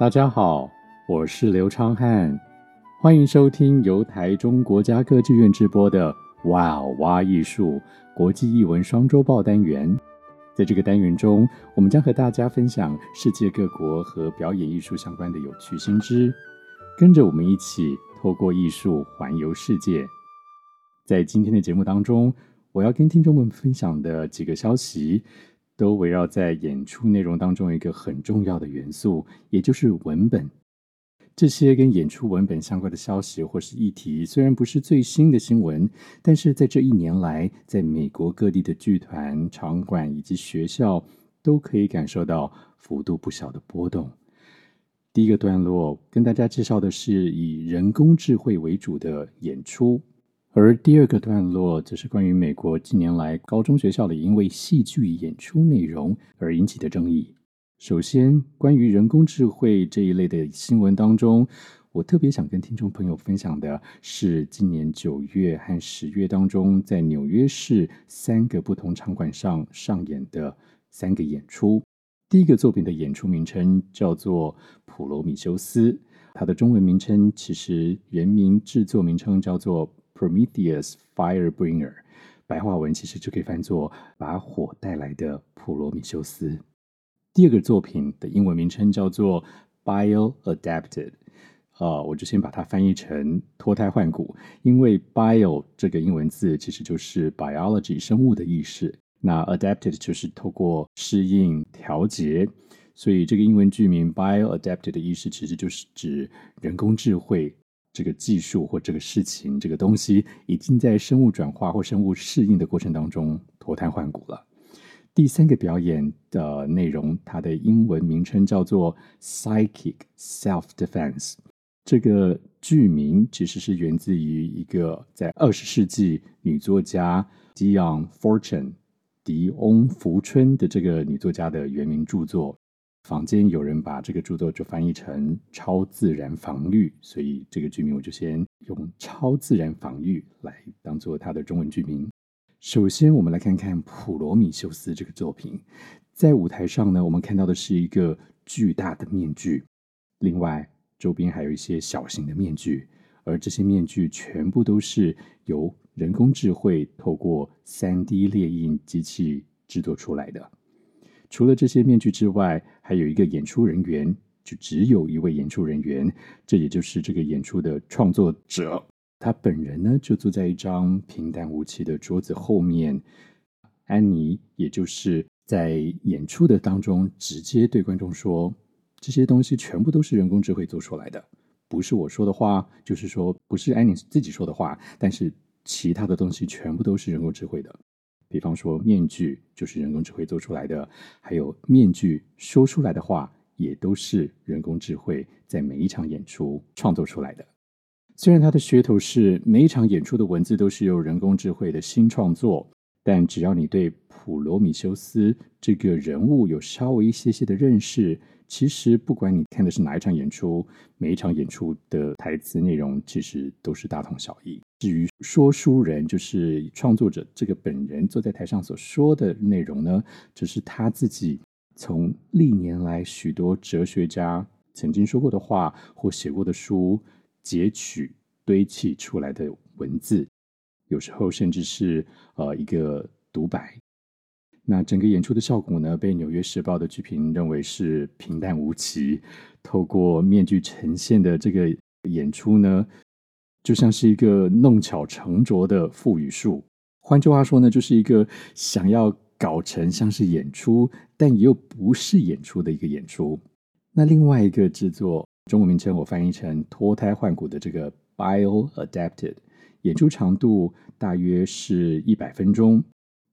大家好，我是刘昌汉，欢迎收听由台中国家歌剧院直播的《哇哇艺术国际艺文双周报》单元。在这个单元中，我们将和大家分享世界各国和表演艺术相关的有趣新知，跟着我们一起透过艺术环游世界。在今天的节目当中，我要跟听众们分享的几个消息，都围绕在演出内容当中一个很重要的元素，也就是文本。这些跟演出文本相关的消息或是议题，虽然不是最新的新闻，但是在这一年来，在美国各地的剧团、场馆以及学校，都可以感受到幅度不小的波动。第一个段落跟大家介绍的是以人工智慧为主的演出。而第二个段落则是关于美国近年来高中学校里因为戏剧演出内容而引起的争议。首先，关于人工智慧这一类的新闻当中，我特别想跟听众朋友分享的是今年九月和十月当中在纽约市三个不同场馆上上演的三个演出。第一个作品的演出名称叫做《普罗米修斯》，它的中文名称其实原名制作名称叫做。Prometheus Firebringer，白话文其实就可以翻作“把火带来的普罗米修斯”。第二个作品的英文名称叫做 Bio-Adapted，啊，我就先把它翻译成脱胎换骨，因为 Bio 这个英文字其实就是 biology 生物的意思，那 Adapted 就是透过适应调节，所以这个英文剧名 Bio-Adapted 的意思其实就是指人工智慧。这个技术或这个事情，这个东西已经在生物转化或生物适应的过程当中脱胎换骨了。第三个表演的内容，它的英文名称叫做 Psychic Self-Defense。这个剧名其实是源自于一个在二十世纪女作家 Dion Fortune 狄翁福春的这个女作家的原名著作。坊间有人把这个著作就翻译成“超自然防御”，所以这个剧名我就先用“超自然防御”来当做它的中文剧名。首先，我们来看看《普罗米修斯》这个作品。在舞台上呢，我们看到的是一个巨大的面具，另外周边还有一些小型的面具，而这些面具全部都是由人工智慧透过 3D 列印机器制作出来的。除了这些面具之外，还有一个演出人员，就只有一位演出人员，这也就是这个演出的创作者。他本人呢，就坐在一张平淡无奇的桌子后面。安妮，也就是在演出的当中，直接对观众说：“这些东西全部都是人工智慧做出来的，不是我说的话，就是说不是安妮自己说的话，但是其他的东西全部都是人工智慧的。”比方说，面具就是人工智慧做出来的，还有面具说出来的话也都是人工智慧在每一场演出创作出来的。虽然它的噱头是每一场演出的文字都是由人工智慧的新创作，但只要你对普罗米修斯这个人物有稍微一些些的认识，其实不管你看的是哪一场演出，每一场演出的台词内容其实都是大同小异。至于说书人，就是创作者这个本人坐在台上所说的内容呢，只是他自己从历年来许多哲学家曾经说过的话或写过的书截取堆砌出来的文字，有时候甚至是呃一个独白。那整个演出的效果呢，被《纽约时报》的剧评认为是平淡无奇。透过面具呈现的这个演出呢，就像是一个弄巧成拙的腹语术，换句话说呢，就是一个想要搞成像是演出，但又不是演出的一个演出。那另外一个制作，中文名称我翻译成脱胎换骨的这个 Bio-Adapted，演出长度大约是一百分钟，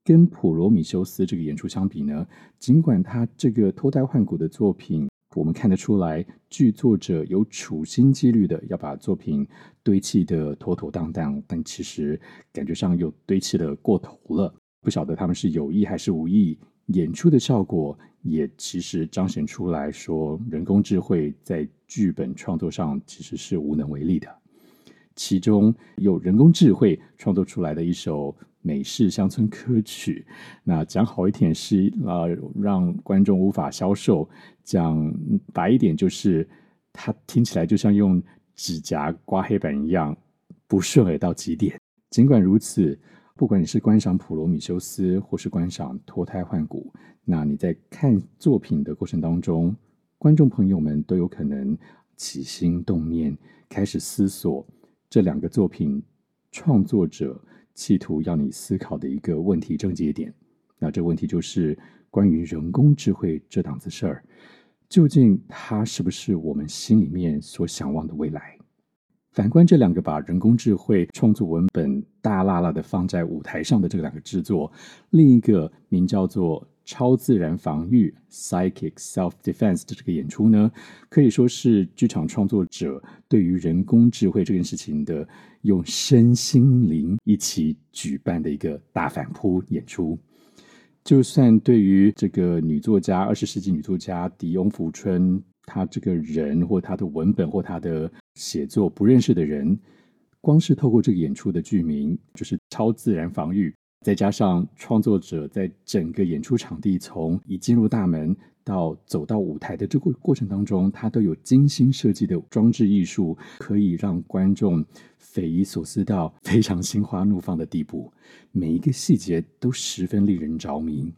跟普罗米修斯这个演出相比呢，尽管它这个脱胎换骨的作品。我们看得出来，剧作者有处心积虑的要把作品堆砌得妥妥当当，但其实感觉上又堆砌得过头了。不晓得他们是有意还是无意。演出的效果也其实彰显出来说，人工智慧在剧本创作上其实是无能为力的。其中有人工智慧创作出来的一首美式乡村歌曲。那讲好一点是、呃，让观众无法消受；讲白一点就是，它听起来就像用指甲刮黑板一样不顺耳到极点。尽管如此，不管你是观赏普罗米修斯，或是观赏脱胎换骨，那你在看作品的过程当中，观众朋友们都有可能起心动念，开始思索这两个作品创作者企图要你思考的一个问题症结点。那这问题就是关于人工智慧这档子事儿，究竟它是不是我们心里面所向往的未来？反观这两个把人工智慧创作文本大剌剌的放在舞台上的这两个制作，另一个名叫做《超自然防御》（Psychic Self-Defense） 的这个演出呢，可以说是剧场创作者对于人工智慧这件事情的用身心灵一起举办的一个大反扑演出。就算对于这个女作家，二十世纪女作家狄翁·福春，她这个人或她的文本或她的写作不认识的人，光是透过这个演出的剧名，就是超自然防御，再加上创作者在整个演出场地从一进入大门到走到舞台的这个过程当中，他都有精心设计的装置艺术，可以让观众匪夷所思到 非常心花怒放的地步。每一个细节都十分令人着迷。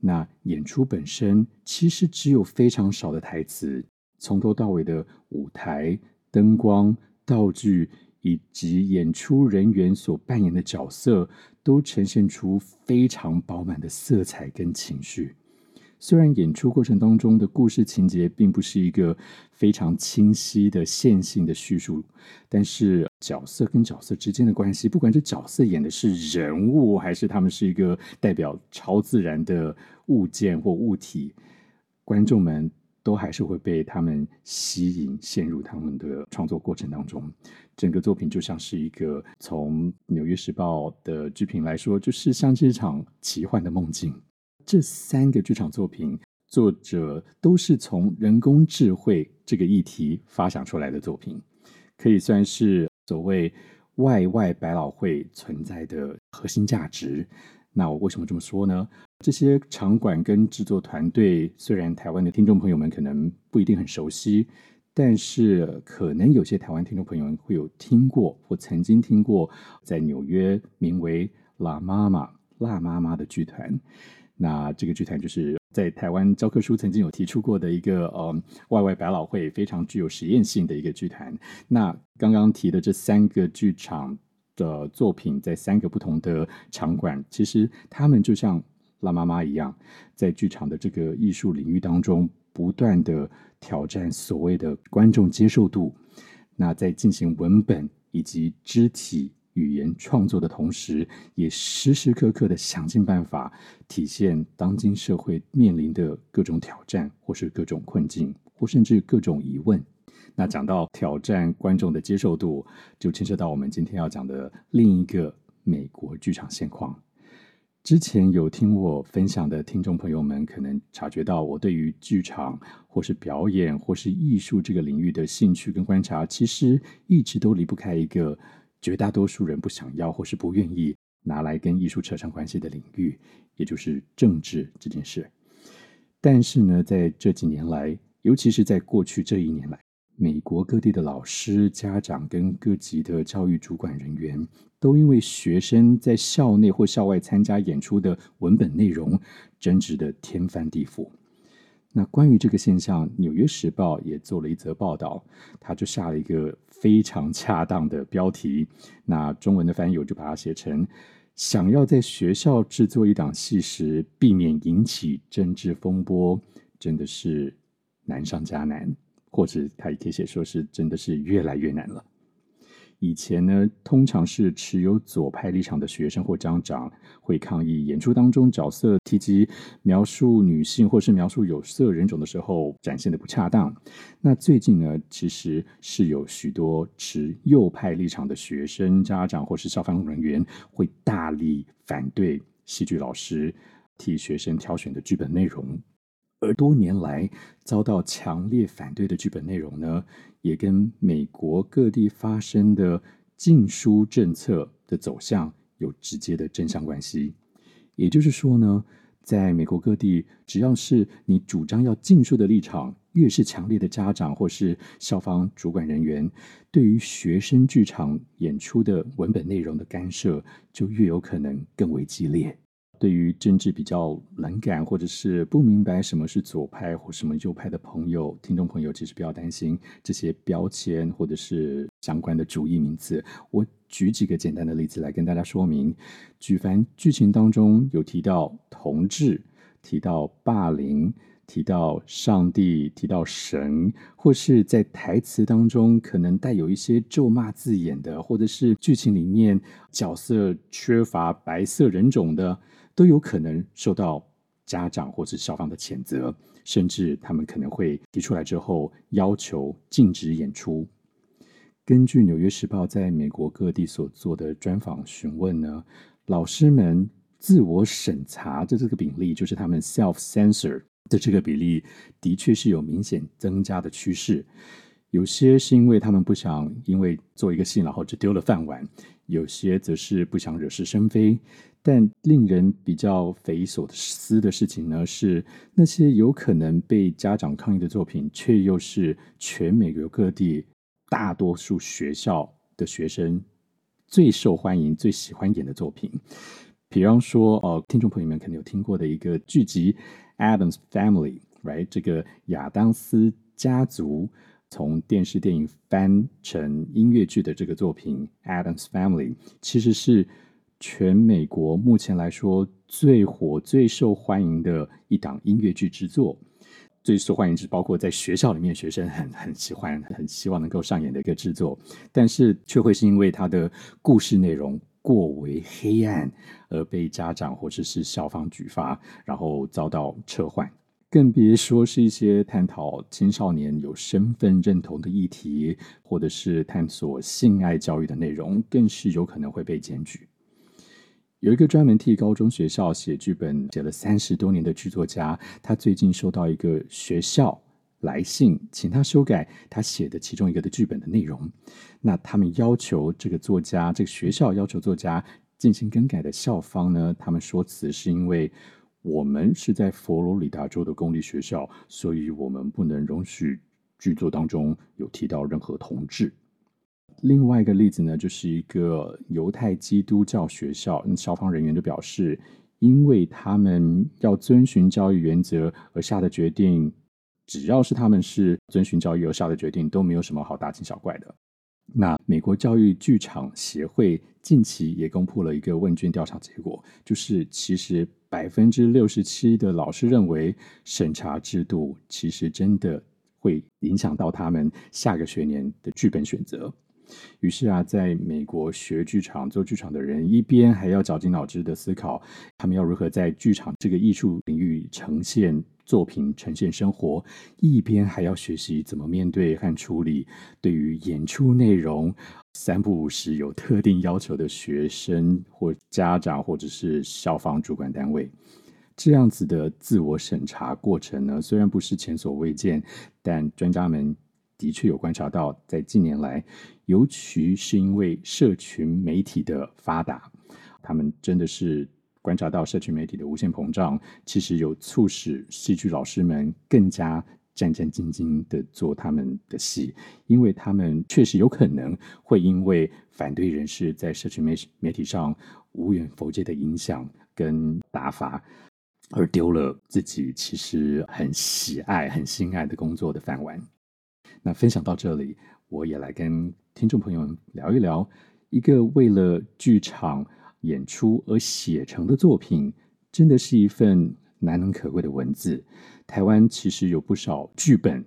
那演出本身其实只有非常少的台词，从头到尾的舞台、灯光、道具以及演出人员所扮演的角色，都呈现出非常饱满的色彩跟情绪。虽然演出过程当中的故事情节并不是一个非常清晰的线性的叙述，但是角色跟角色之间的关系，不管这角色演的是人物，还是他们是一个代表超自然的物件或物体，观众们都还是会被他们吸引，陷入他们的创作过程当中。整个作品就像是一个，从《纽约时报》的剧评来说，就是像是一场奇幻的梦境。这三个剧场作品，作者都是从人工智慧这个议题发想出来的作品，可以算是所谓“外外百老汇”存在的核心价值。那我为什么这么说呢？这些场馆跟制作团队，虽然台湾的听众朋友们可能不一定很熟悉，但是可能有些台湾听众朋友们会有听过或曾经听过，在纽约名为“辣妈妈”辣妈妈的剧团。那这个剧团就是在台湾教科书曾经有提出过的一个呃外外百老汇非常具有实验性的一个剧团。那刚刚提的这三个剧场的作品，在三个不同的场馆，其实他们就像辣妈妈一样，在剧场的这个艺术领域当中，不断的挑战所谓的观众接受度。那在进行文本以及肢体。语言创作的同时，也时时刻刻的想尽办法体现当今社会面临的各种挑战，或是各种困境，或甚至各种疑问。那讲到挑战观众的接受度，就牵涉到我们今天要讲的另一个美国剧场现况。之前有听我分享的听众朋友们，可能察觉到我对于剧场或是表演或是艺术这个领域的兴趣跟观察，其实一直都离不开一个。绝大多数人不想要或是不愿意拿来跟艺术扯上关系的领域，也就是政治这件事。但是呢，在这几年来，尤其是在过去这一年来，美国各地的老师、家长跟各级的教育主管人员，都因为学生在校内或校外参加演出的文本内容，争执得天翻地覆。那关于这个现象，《纽约时报》也做了一则报道，他就下了一个非常恰当的标题。那中文的翻译我就把它写成：想要在学校制作一档戏时，避免引起政治风波，真的是难上加难，或者他也可以写说是真的是越来越难了。以前呢，通常是持有左派立场的学生或家长会抗议演出当中角色提及描述女性或是描述有色人种的时候展现的不恰当。那最近呢，其实是有许多持右派立场的学生、家长或是消防人员会大力反对戏剧老师替学生挑选的剧本内容。而多年来遭到强烈反对的剧本内容呢，也跟美国各地发生的禁书政策的走向有直接的正向关系。也就是说呢，在美国各地，只要是你主张要禁书的立场越是强烈的家长或是校方主管人员，对于学生剧场演出的文本内容的干涉，就越有可能更为激烈。对于政治比较冷感，或者是不明白什么是左派或什么右派的朋友、听众朋友，其实不要担心这些标签或者是相关的主义名词。我举几个简单的例子来跟大家说明：举凡剧情当中有提到同志、提到霸凌、提到上帝、提到神，或是在台词当中可能带有一些咒骂字眼的，或者是剧情里面角色缺乏白色人种的。都有可能受到家长或是校方的谴责，甚至他们可能会提出来之后要求禁止演出。根据《纽约时报》在美国各地所做的专访询问呢，老师们自我审查的这个比例，就是他们 self censor 的这个比例，的确是有明显增加的趋势。有些是因为他们不想因为做一个戏，然后就丢了饭碗；有些则是不想惹是生非。但令人比较匪夷所思的事情呢，是那些有可能被家长抗议的作品，却又是全美国各地大多数学校的学生最受欢迎、最喜欢演的作品。比方说，呃，听众朋友们可能有听过的一个剧集《Adam's Family》，right？这个亚当斯家族从电视电影翻成音乐剧的这个作品《Adam's Family》，其实是。全美国目前来说最火、最受欢迎的一档音乐剧制作，最受欢迎是包括在学校里面学生很很喜欢、很希望能够上演的一个制作，但是却会是因为它的故事内容过为黑暗而被家长或者是校方举发，然后遭到撤换。更别说是一些探讨青少年有身份认同的议题，或者是探索性爱教育的内容，更是有可能会被检举。有一个专门替高中学校写剧本写了三十多年的剧作家，他最近收到一个学校来信，请他修改他写的其中一个的剧本的内容。那他们要求这个作家，这个学校要求作家进行更改的校方呢，他们说辞是因为我们是在佛罗里达州的公立学校，所以我们不能容许剧作当中有提到任何同志。另外一个例子呢，就是一个犹太基督教学校，那校方人员就表示，因为他们要遵循教育原则而下的决定，只要是他们是遵循教育有效的决定，都没有什么好大惊小怪的。那美国教育剧场协会近期也公布了一个问卷调查结果，就是其实百分之六十七的老师认为，审查制度其实真的会影响到他们下个学年的剧本选择。于是啊，在美国学剧场、做剧场的人，一边还要绞尽脑汁的思考，他们要如何在剧场这个艺术领域呈现作品、呈现生活；一边还要学习怎么面对和处理对于演出内容三不五时有特定要求的学生或家长，或者是校方主管单位。这样子的自我审查过程呢，虽然不是前所未见，但专家们的确有观察到，在近年来。尤其是因为社群媒体的发达，他们真的是观察到社群媒体的无限膨胀，其实有促使戏剧老师们更加战战兢兢地做他们的戏，因为他们确实有可能会因为反对人士在社群媒媒体上无远弗届的影响跟打法，而丢了自己其实很喜爱、很心爱的工作的饭碗。那分享到这里。我也来跟听众朋友们聊一聊，一个为了剧场演出而写成的作品，真的是一份难能可贵的文字。台湾其实有不少剧本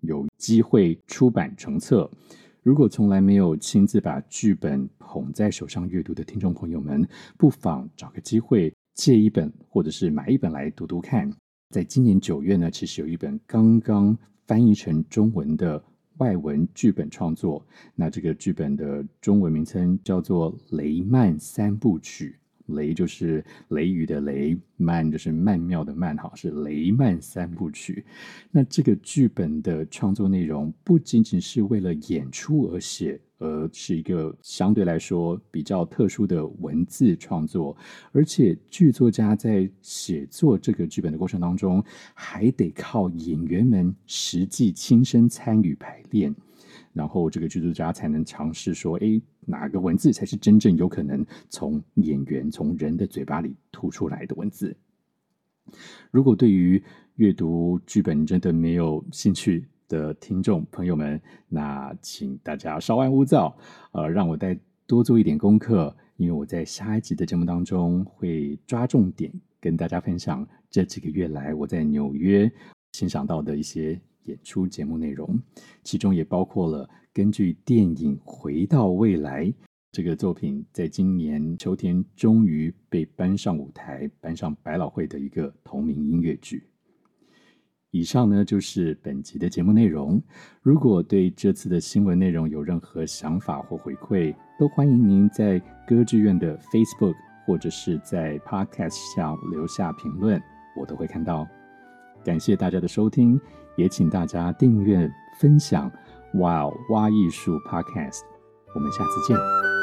有机会出版成册，如果从来没有亲自把剧本捧在手上阅读的听众朋友们，不妨找个机会借一本或者是买一本来读读看。在今年九月呢，其实有一本刚刚翻译成中文的。外文剧本创作，那这个剧本的中文名称叫做《雷曼三部曲》。雷就是雷雨的雷，曼就是曼妙的曼，哈，是雷曼三部曲。那这个剧本的创作内容不仅仅是为了演出而写，呃，是一个相对来说比较特殊的文字创作，而且剧作家在写作这个剧本的过程当中，还得靠演员们实际亲身参与排练，然后这个剧作家才能尝试说，哎，哪个文字才是真正有可能从演员、从人的嘴巴里吐出来的文字。如果对于阅读剧本真的没有兴趣，的听众朋友们，那请大家稍安勿躁，呃，让我再多做一点功课，因为我在下一集的节目当中会抓重点跟大家分享这几个月来我在纽约欣赏到的一些演出节目内容，其中也包括了根据电影《回到未来》这个作品，在今年秋天终于被搬上舞台、搬上百老汇的一个同名音乐剧。以上呢，就是本集的节目内容。如果对这次的新闻内容有任何想法或回馈，都欢迎您在歌剧院的 Facebook 或者是在 Podcast 下留下评论，我都会看到。感谢大家的收听，也请大家订阅分享 WOW 挖艺术 Podcast。我们下次见。